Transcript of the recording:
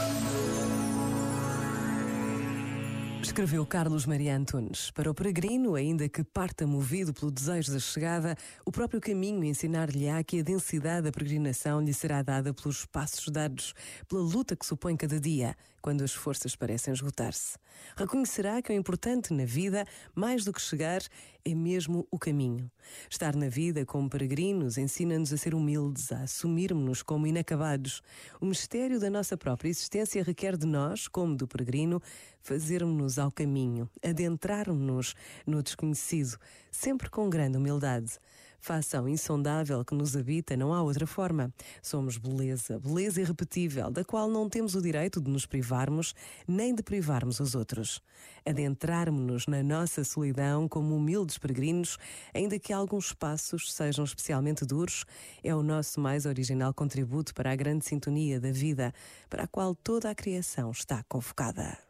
Thank you. Escreveu Carlos Maria Antunes. Para o peregrino, ainda que parta movido pelo desejo da chegada, o próprio caminho ensinar-lhe-á que a densidade da peregrinação lhe será dada pelos passos dados, pela luta que supõe cada dia, quando as forças parecem esgotar-se. Reconhecerá que o importante na vida, mais do que chegar, é mesmo o caminho. Estar na vida como peregrinos ensina-nos a ser humildes, a assumirmos-nos como inacabados. O mistério da nossa própria existência requer de nós, como do peregrino, fazermos-nos ao caminho, adentrarmos-nos no desconhecido, sempre com grande humildade. Fação insondável que nos habita, não há outra forma. Somos beleza, beleza irrepetível, da qual não temos o direito de nos privarmos, nem de privarmos os outros. Adentrarmos-nos na nossa solidão como humildes peregrinos, ainda que alguns passos sejam especialmente duros, é o nosso mais original contributo para a grande sintonia da vida, para a qual toda a criação está convocada.